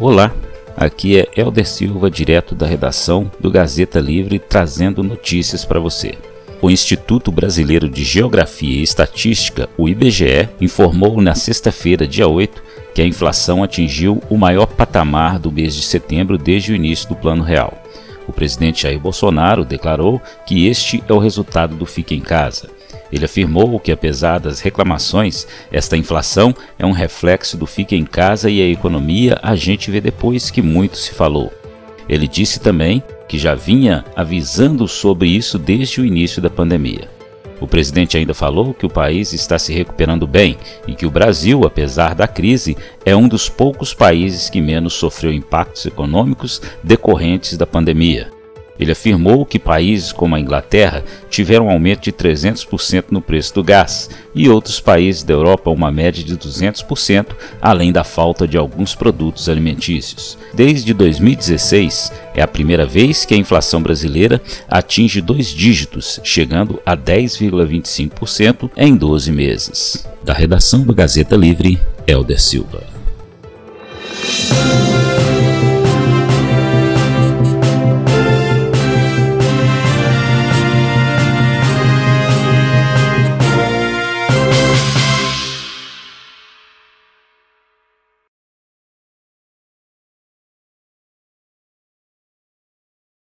Olá, aqui é Elder Silva, direto da redação do Gazeta Livre, trazendo notícias para você. O Instituto Brasileiro de Geografia e Estatística, o IBGE, informou na sexta-feira, dia 8, que a inflação atingiu o maior patamar do mês de setembro desde o início do Plano Real. O presidente Jair Bolsonaro declarou que este é o resultado do Fique em Casa. Ele afirmou que, apesar das reclamações, esta inflação é um reflexo do fique em casa e a economia a gente vê depois que muito se falou. Ele disse também que já vinha avisando sobre isso desde o início da pandemia. O presidente ainda falou que o país está se recuperando bem e que o Brasil, apesar da crise, é um dos poucos países que menos sofreu impactos econômicos decorrentes da pandemia. Ele afirmou que países como a Inglaterra tiveram um aumento de 300% no preço do gás e outros países da Europa uma média de 200%, além da falta de alguns produtos alimentícios. Desde 2016, é a primeira vez que a inflação brasileira atinge dois dígitos, chegando a 10,25% em 12 meses. Da redação do Gazeta Livre, Helder Silva.